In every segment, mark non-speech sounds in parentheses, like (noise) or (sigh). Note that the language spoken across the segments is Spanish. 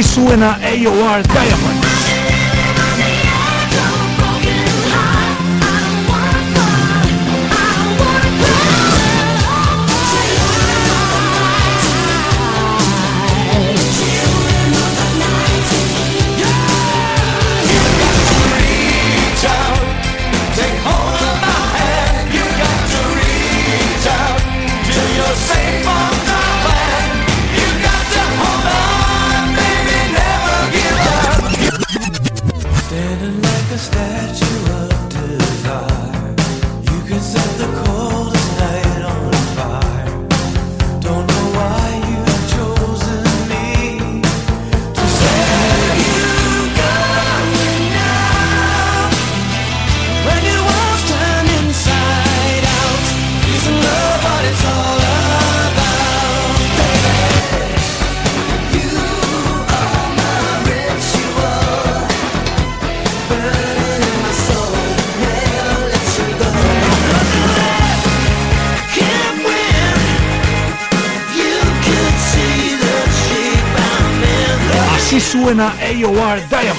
Así suena AOR Diamond. you are there.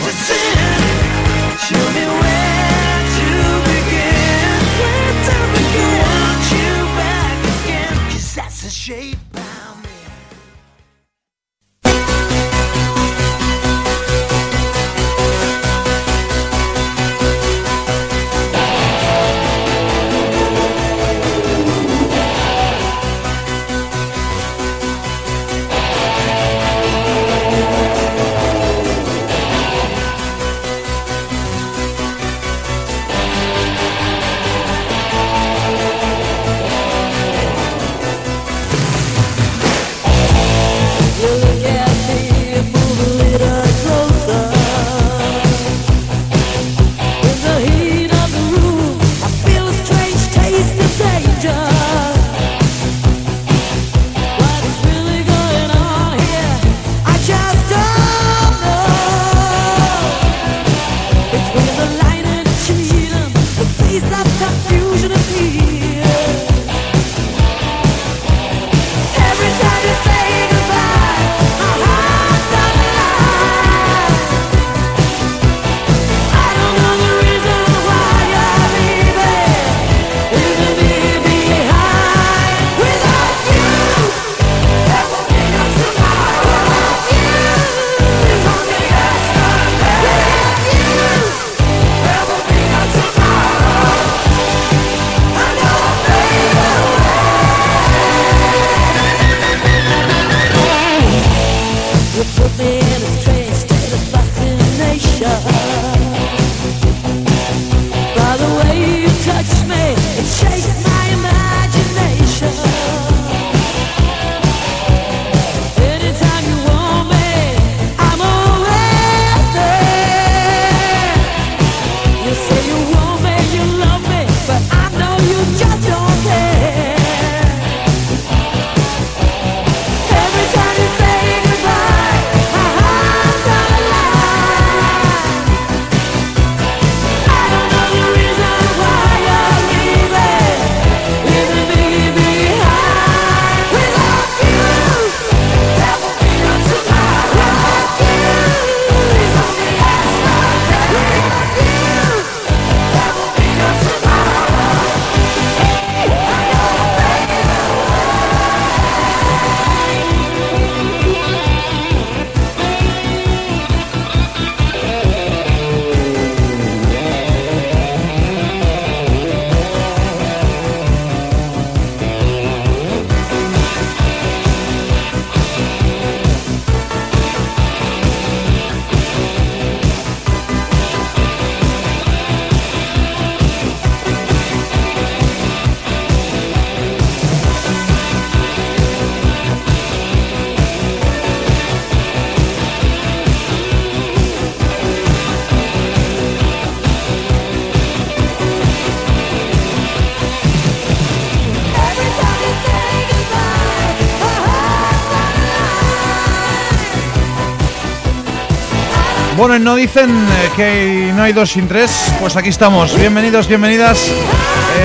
Bueno, no dicen eh, que no hay dos sin tres, pues aquí estamos. Bienvenidos, bienvenidas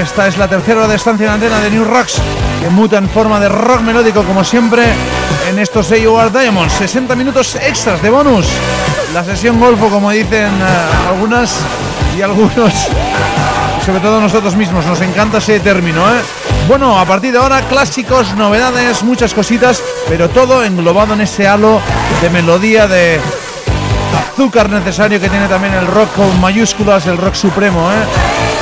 Esta es la tercera hora de estancia en antena de New Rocks, que muta en forma de rock melódico como siempre en estos AOR Diamonds. 60 minutos extras de bonus. La sesión golfo, como dicen eh, algunas y algunos, sobre todo nosotros mismos, nos encanta ese término, ¿eh? Bueno, a partir de ahora, clásicos, novedades, muchas cositas, pero todo englobado en ese halo de melodía, de azúcar necesario que tiene también el rock con mayúsculas, el rock supremo, ¿eh?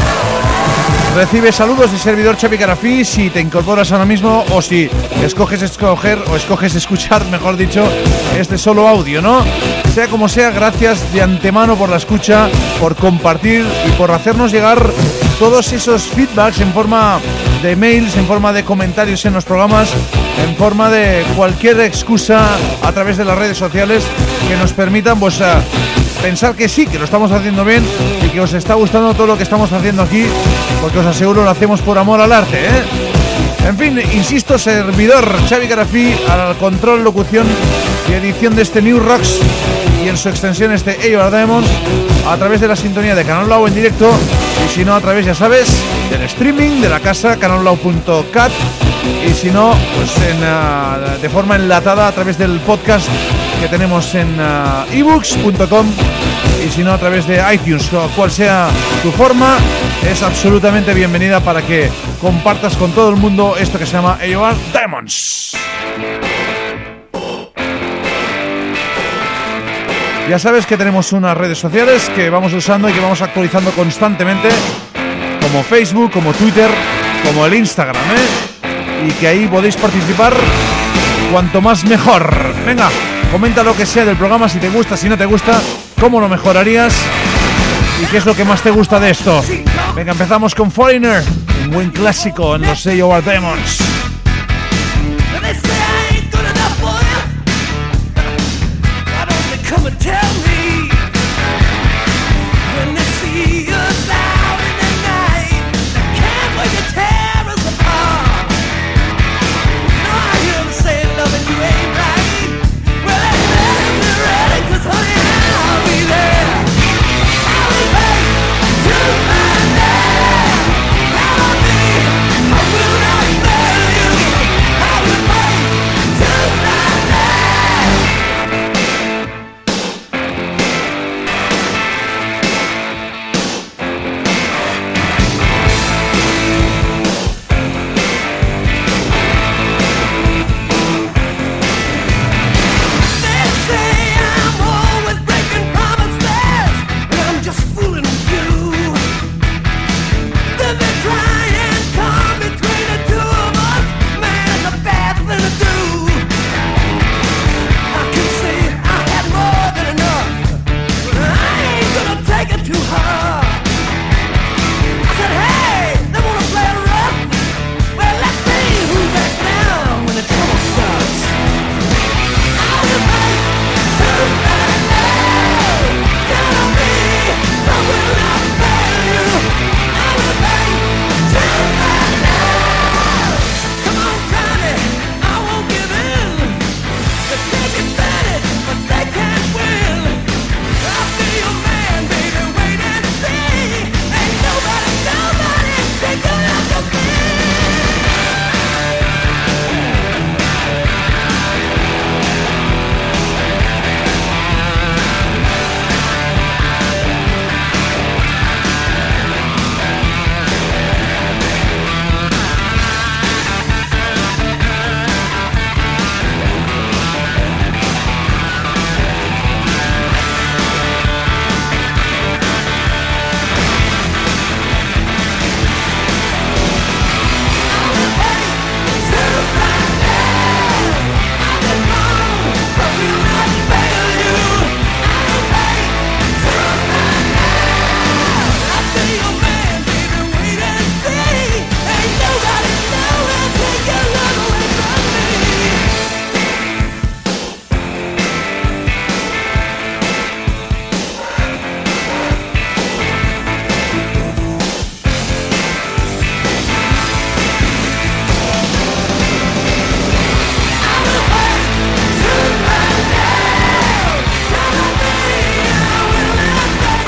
Recibe saludos de servidor Chapi Carafí si te incorporas ahora mismo o si escoges escoger o escoges escuchar, (laughs) mejor dicho, este solo audio, ¿no? Sea como sea, gracias de antemano por la escucha, por compartir y por hacernos llegar todos esos feedbacks en forma de mails, en forma de comentarios en los programas, en forma de cualquier excusa a través de las redes sociales que nos permitan pues pensar que sí, que lo estamos haciendo bien y que os está gustando todo lo que estamos haciendo aquí, porque os aseguro lo hacemos por amor al arte, ¿eh? En fin, insisto, servidor Xavi Garafí al control, locución y edición de este New Rocks y en su extensión este AOR Diamonds a través de la sintonía de Canal Lau en directo y si no a través, ya sabes, del streaming de la casa canallau.cat y si no, pues en, uh, de forma enlatada a través del podcast que tenemos en uh, ebooks.com y si no a través de iTunes, cual sea tu forma, es absolutamente bienvenida para que compartas con todo el mundo esto que se llama AOR Diamonds. Ya sabes que tenemos unas redes sociales que vamos usando y que vamos actualizando constantemente, como Facebook, como Twitter, como el Instagram, ¿eh? Y que ahí podéis participar cuanto más mejor. Venga, comenta lo que sea del programa, si te gusta, si no te gusta, cómo lo mejorarías y qué es lo que más te gusta de esto. Venga, empezamos con Foreigner, un buen clásico en los AOR Demons.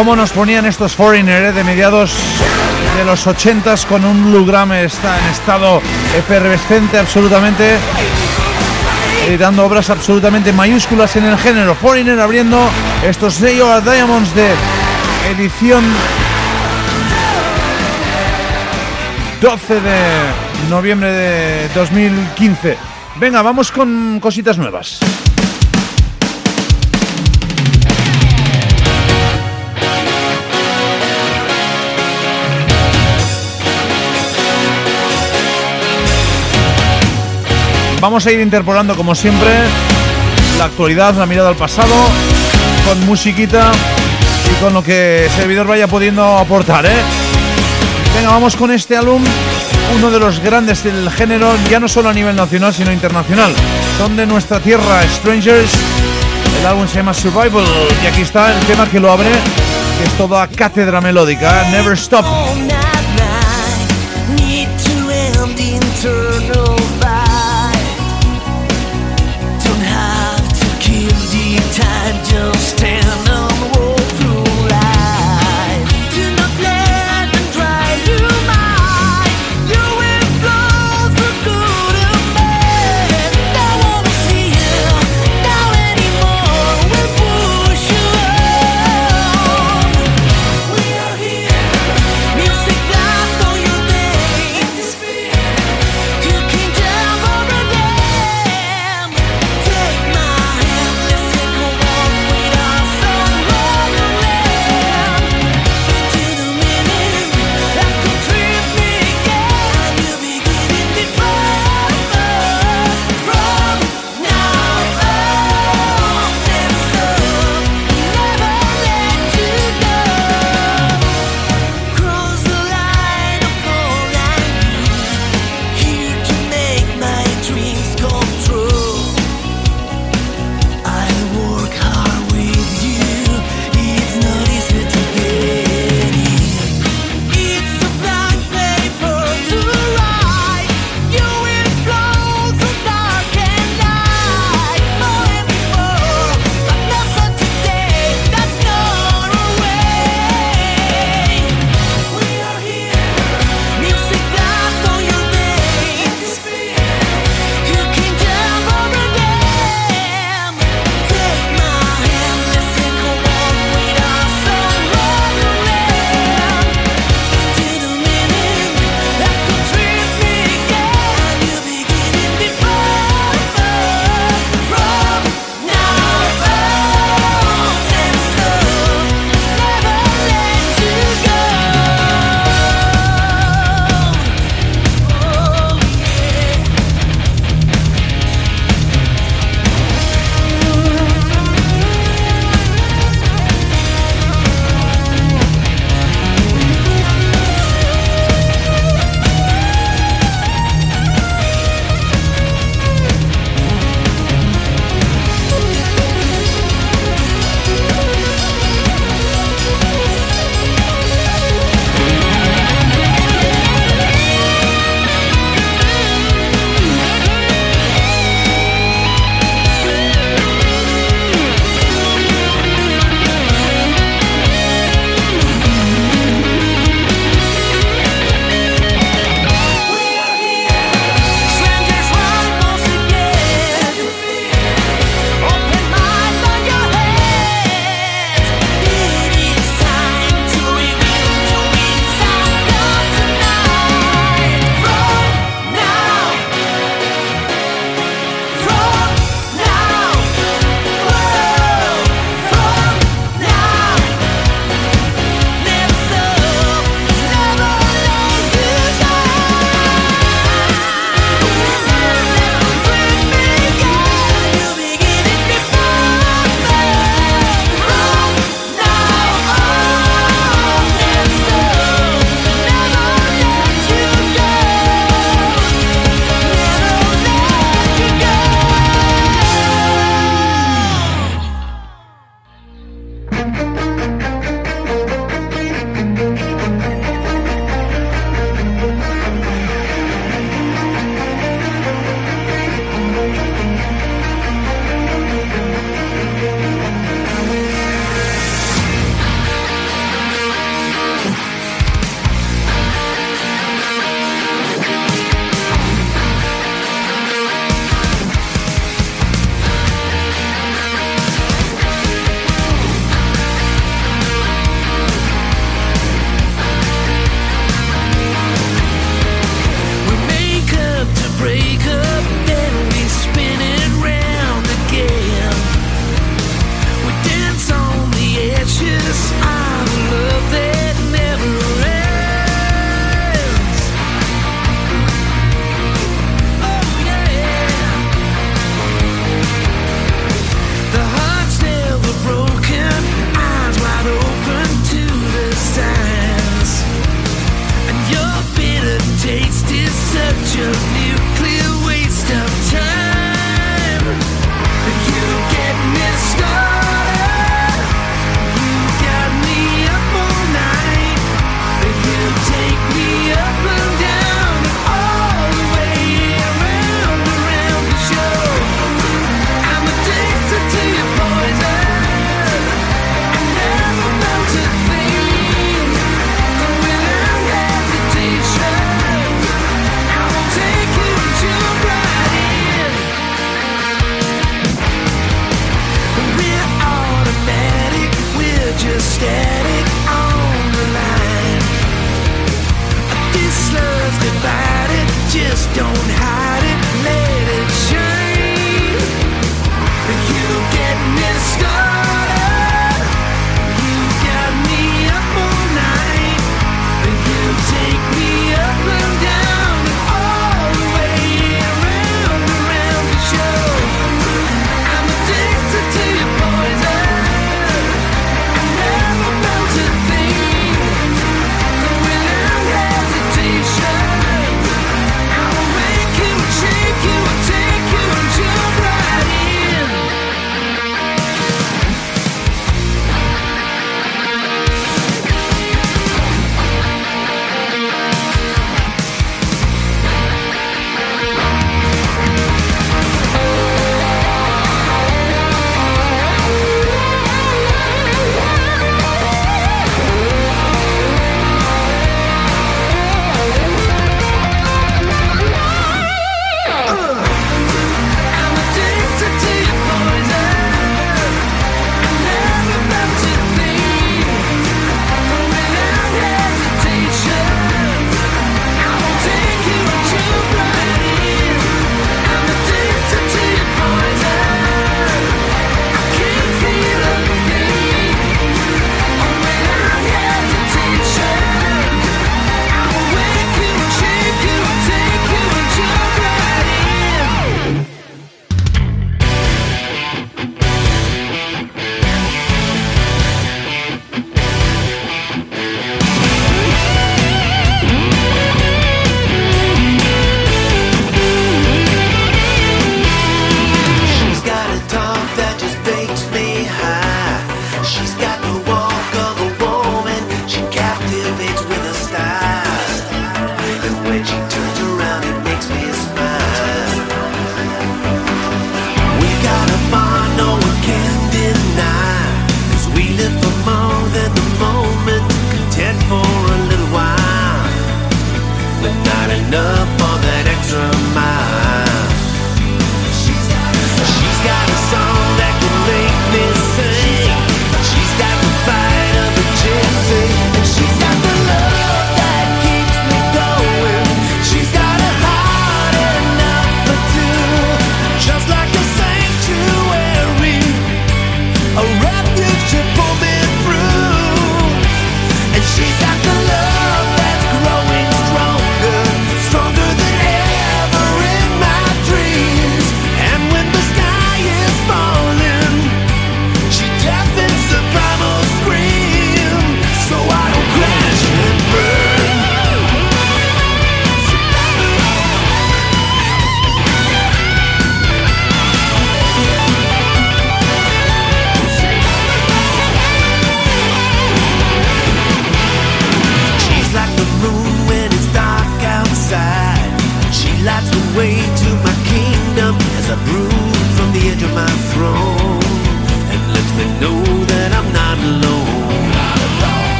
¿Cómo nos ponían estos Foreigner eh, de mediados de los 80s con un Blue está en estado efervescente absolutamente editando obras absolutamente mayúsculas en el género Foreigner abriendo estos sellos Diamonds de edición 12 de noviembre de 2015 venga vamos con cositas nuevas Vamos a ir interpolando como siempre la actualidad, la mirada al pasado, con musiquita y con lo que el servidor vaya pudiendo aportar, ¿eh? Venga, vamos con este álbum, uno de los grandes del género, ya no solo a nivel nacional, sino internacional. Son de nuestra tierra, Strangers. El álbum se llama Survival y aquí está el tema que lo abre, que es toda cátedra melódica, Never Stop.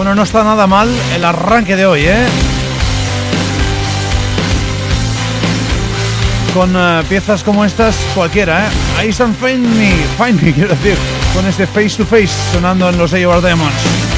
Bueno, no está nada mal el arranque de hoy, ¿eh? Con eh, piezas como estas, cualquiera, ¿eh? Ahí están Find Me, Find Me, (laughs) quiero decir, con este Face to Face sonando en los AOR Demons.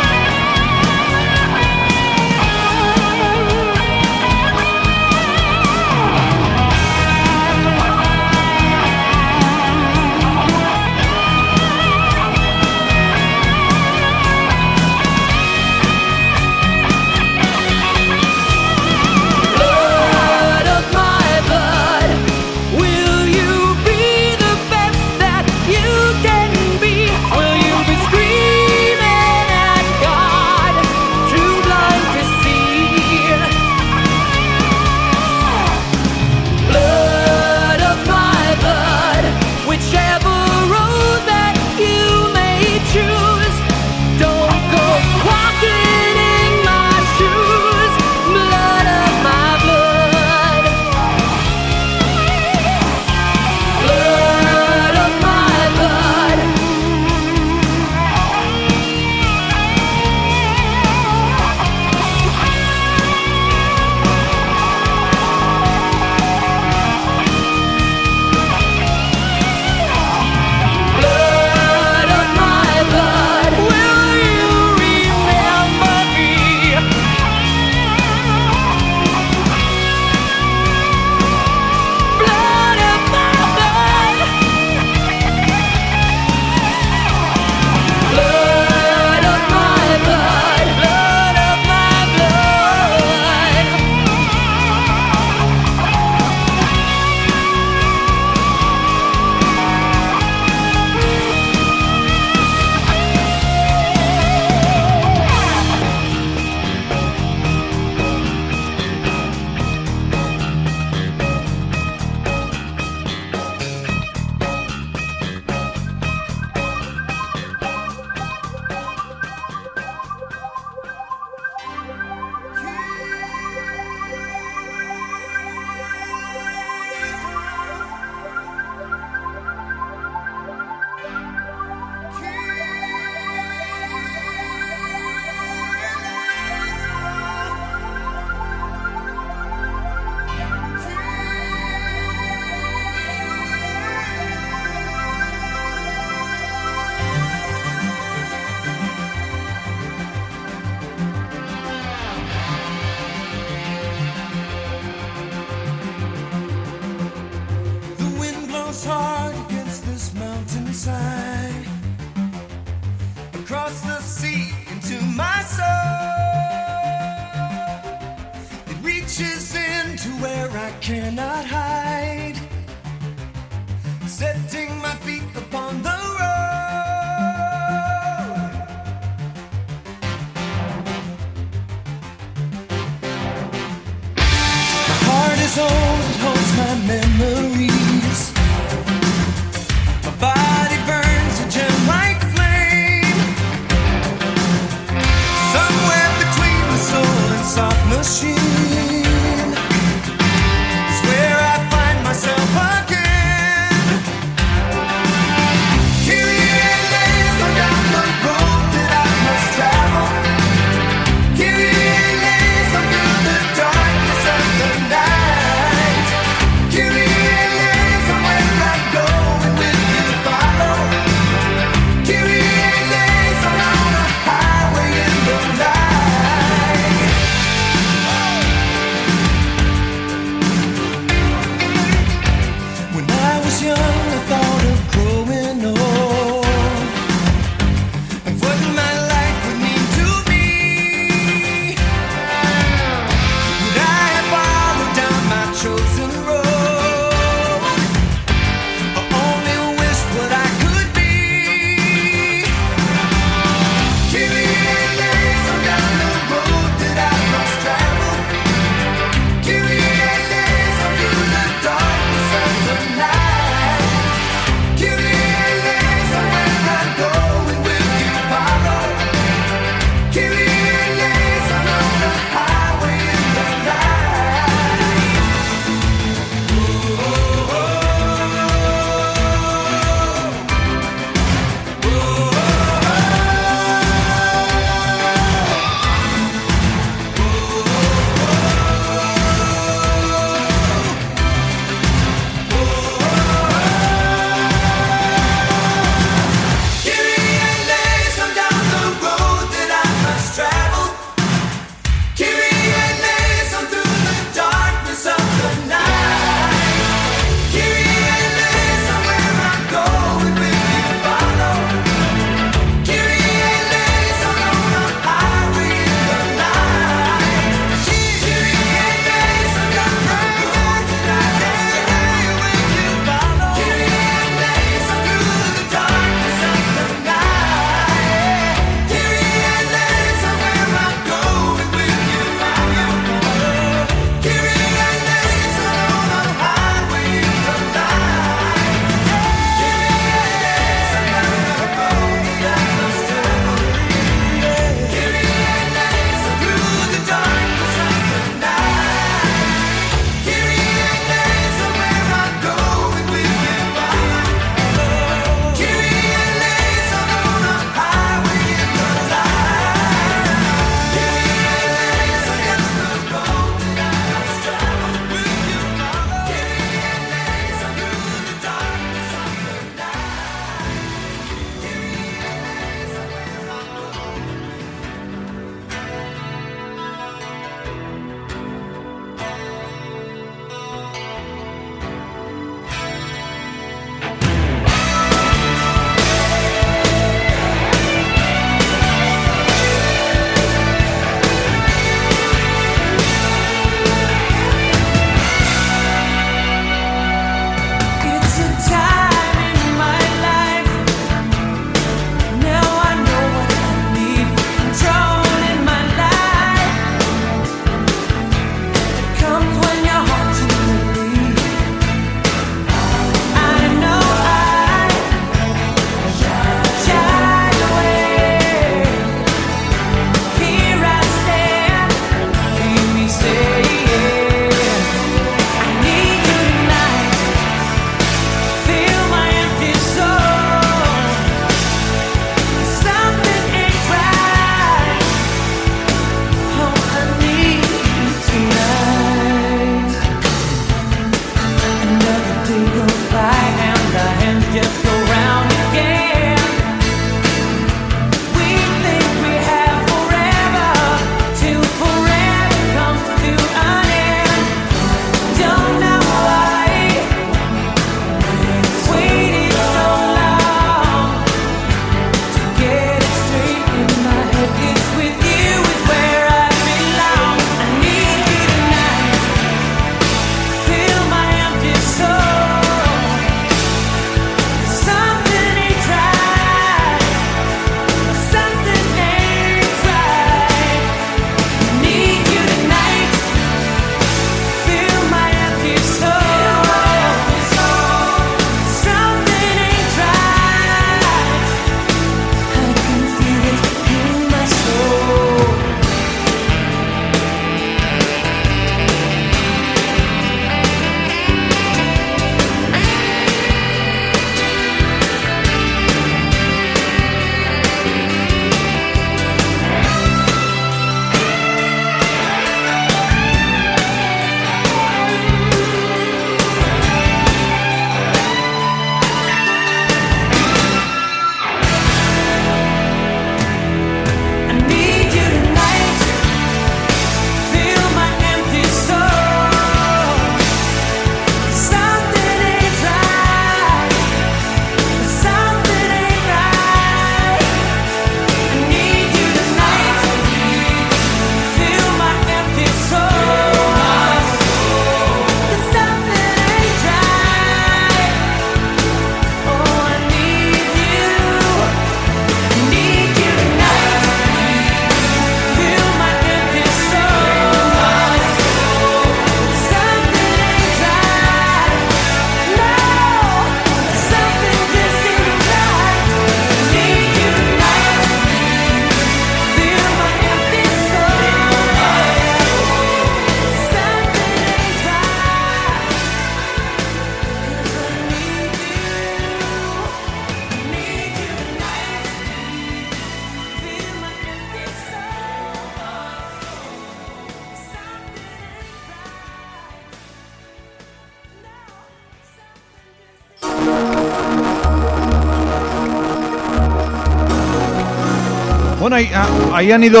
ahí han ido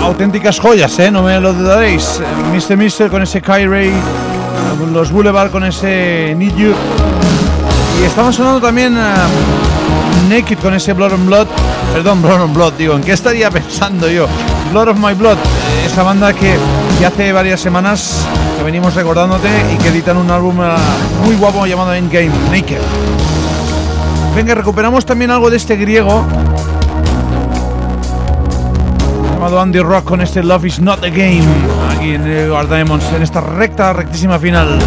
auténticas joyas, ¿eh? no me lo dudaréis. Mr. Mister con ese Kyrie, los Boulevard con ese Need Y estamos sonando también uh, Naked con ese Blood on Blood. Perdón, Blood on Blood, digo, ¿en qué estaría (laughs) pensando yo? Blood of My Blood, esa banda que, que hace varias semanas que venimos recordándote y que editan un álbum uh, muy guapo llamado Endgame, Naked. Venga, recuperamos también algo de este griego Andy Rock con este Love is Not a Game, aquí en eh, Guard Diamonds, en esta recta, rectísima final.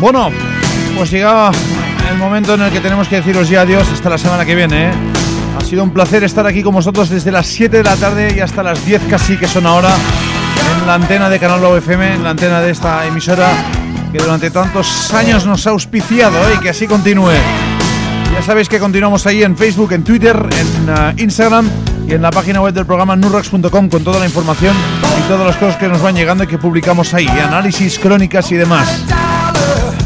Bueno, pues llega el momento en el que tenemos que deciros ya adiós hasta la semana que viene. ¿eh? Ha sido un placer estar aquí con vosotros desde las 7 de la tarde y hasta las 10 casi que son ahora en la antena de Canal Lobo FM, en la antena de esta emisora que durante tantos años nos ha auspiciado ¿eh? y que así continúe. Ya sabéis que continuamos ahí en Facebook, en Twitter, en uh, Instagram y en la página web del programa nurrax.com con toda la información y todas las cosas que nos van llegando y que publicamos ahí, análisis, crónicas y demás.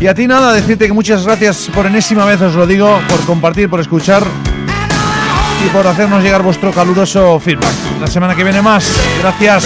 Y a ti nada, decirte que muchas gracias por enésima vez, os lo digo, por compartir, por escuchar y por hacernos llegar vuestro caluroso feedback. La semana que viene más. Gracias.